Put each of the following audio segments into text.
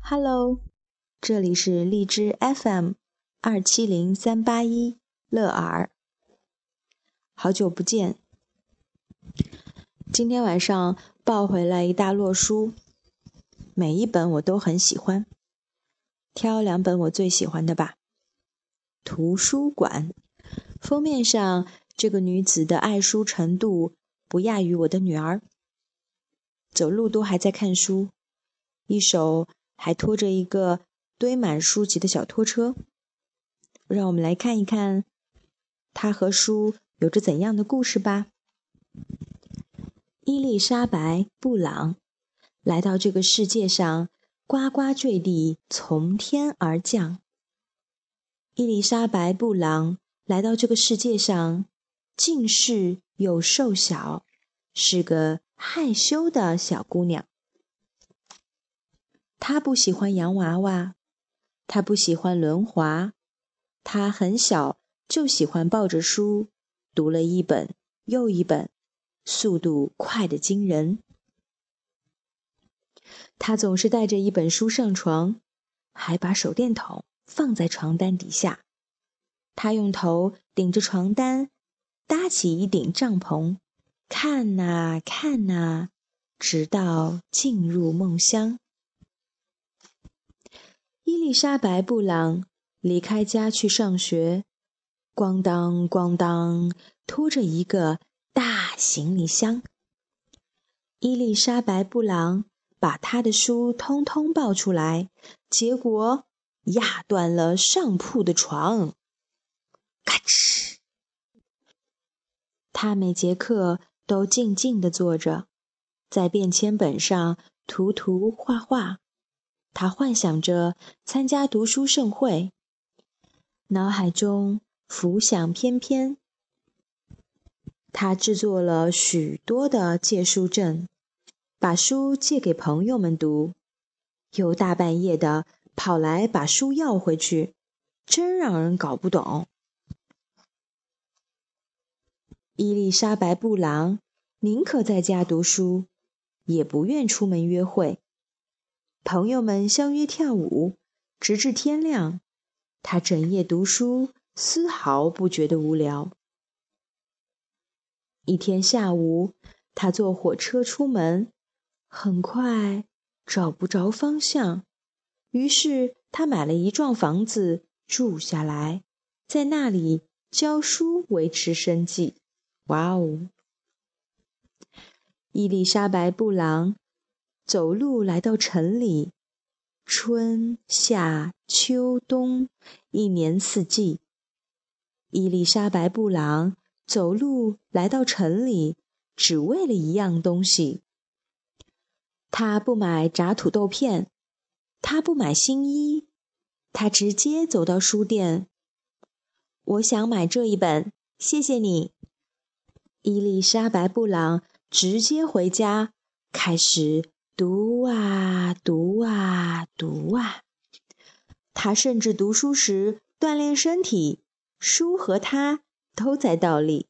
Hello，这里是荔枝 FM 二七零三八一乐尔，好久不见。今天晚上抱回来一大摞书，每一本我都很喜欢，挑两本我最喜欢的吧。图书馆封面上这个女子的爱书程度不亚于我的女儿，走路都还在看书，一手还拖着一个堆满书籍的小拖车。让我们来看一看，他和书有着怎样的故事吧。伊丽莎白·布朗来到这个世界上，呱呱坠地，从天而降。伊丽莎白·布朗来到这个世界上，近视又瘦小，是个害羞的小姑娘。他不喜欢洋娃娃，他不喜欢轮滑，他很小就喜欢抱着书，读了一本又一本，速度快得惊人。他总是带着一本书上床，还把手电筒。放在床单底下，他用头顶着床单，搭起一顶帐篷，看呐看呐，直到进入梦乡。伊丽莎白·布朗离开家去上学，咣当咣当，拖着一个大行李箱。伊丽莎白·布朗把她的书通通抱出来，结果。压断了上铺的床，咔哧！他每节课都静静地坐着，在便签本上涂涂画画。他幻想着参加读书盛会，脑海中浮想翩翩。他制作了许多的借书证，把书借给朋友们读，又大半夜的。跑来把书要回去，真让人搞不懂。伊丽莎白·布朗宁可在家读书，也不愿出门约会。朋友们相约跳舞，直至天亮。他整夜读书，丝毫不觉得无聊。一天下午，他坐火车出门，很快找不着方向。于是他买了一幢房子住下来，在那里教书维持生计。哇哦！伊丽莎白·布朗走路来到城里，春夏秋冬，一年四季。伊丽莎白·布朗走路来到城里，只为了一样东西。他不买炸土豆片。他不买新衣，他直接走到书店。我想买这一本，谢谢你，伊丽莎白·布朗。直接回家，开始读啊读啊读啊。他甚至读书时锻炼身体，书和他都在倒立。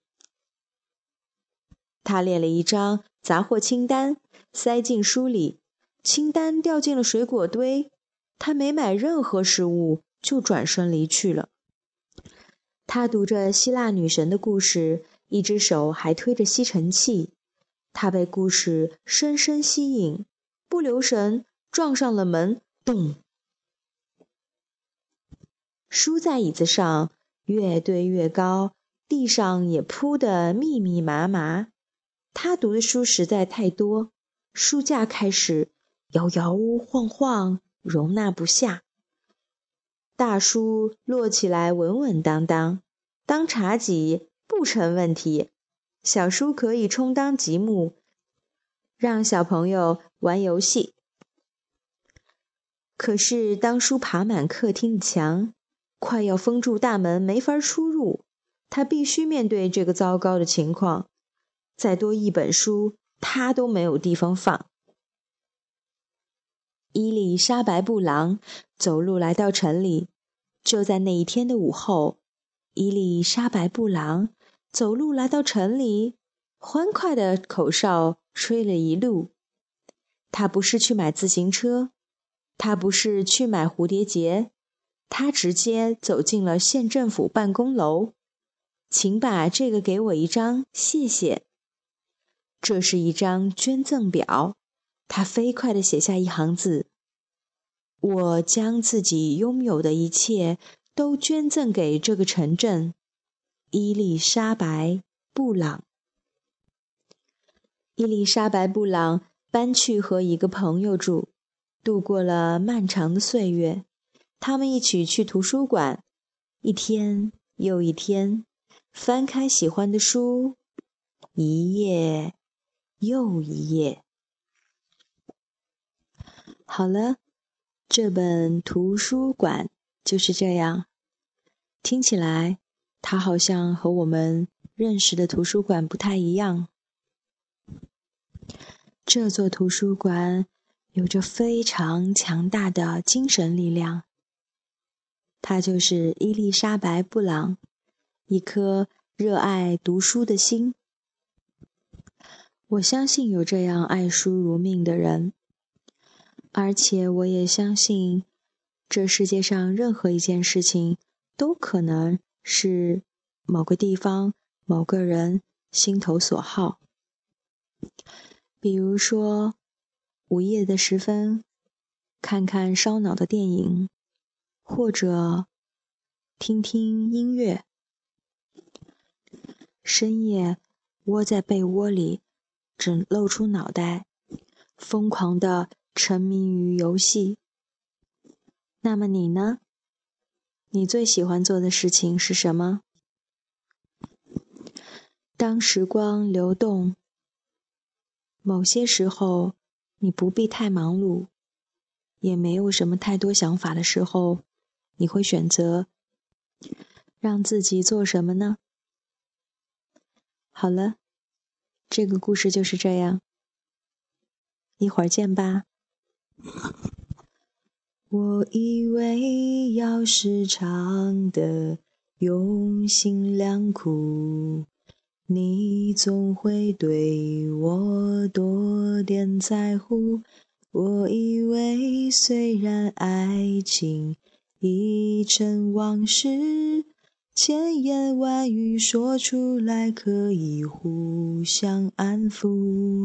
他列了一张杂货清单，塞进书里。清单掉进了水果堆，他没买任何食物就转身离去了。他读着希腊女神的故事，一只手还推着吸尘器。他被故事深深吸引，不留神撞上了门，咚！书在椅子上越堆越高，地上也铺得密密麻麻。他读的书实在太多，书架开始。摇摇晃晃，容纳不下。大书摞起来稳稳当当，当茶几不成问题。小书可以充当积木，让小朋友玩游戏。可是，当书爬满客厅的墙，快要封住大门，没法出入，他必须面对这个糟糕的情况。再多一本书，他都没有地方放。伊丽莎白·布朗走路来到城里。就在那一天的午后，伊丽莎白·布朗走路来到城里，欢快的口哨吹了一路。他不是去买自行车，他不是去买蝴蝶结，他直接走进了县政府办公楼。请把这个给我一张，谢谢。这是一张捐赠表，他飞快地写下一行字：“我将自己拥有的一切都捐赠给这个城镇。”伊丽莎白·布朗。伊丽莎白·布朗搬去和一个朋友住，度过了漫长的岁月。他们一起去图书馆，一天又一天，翻开喜欢的书，一页又一页。好了，这本图书馆就是这样。听起来，它好像和我们认识的图书馆不太一样。这座图书馆有着非常强大的精神力量。它就是伊丽莎白·布朗，一颗热爱读书的心。我相信有这样爱书如命的人，而且我也相信，这世界上任何一件事情都可能是某个地方、某个人心头所好。比如说，午夜的时分，看看烧脑的电影，或者听听音乐；深夜窝在被窝里，只露出脑袋，疯狂的沉迷于游戏。那么你呢？你最喜欢做的事情是什么？当时光流动。某些时候，你不必太忙碌，也没有什么太多想法的时候，你会选择让自己做什么呢？好了，这个故事就是这样，一会儿见吧。我以为要时常的用心良苦。你总会对我多点在乎。我以为虽然爱情已成往事，千言万语说出来可以互相安抚。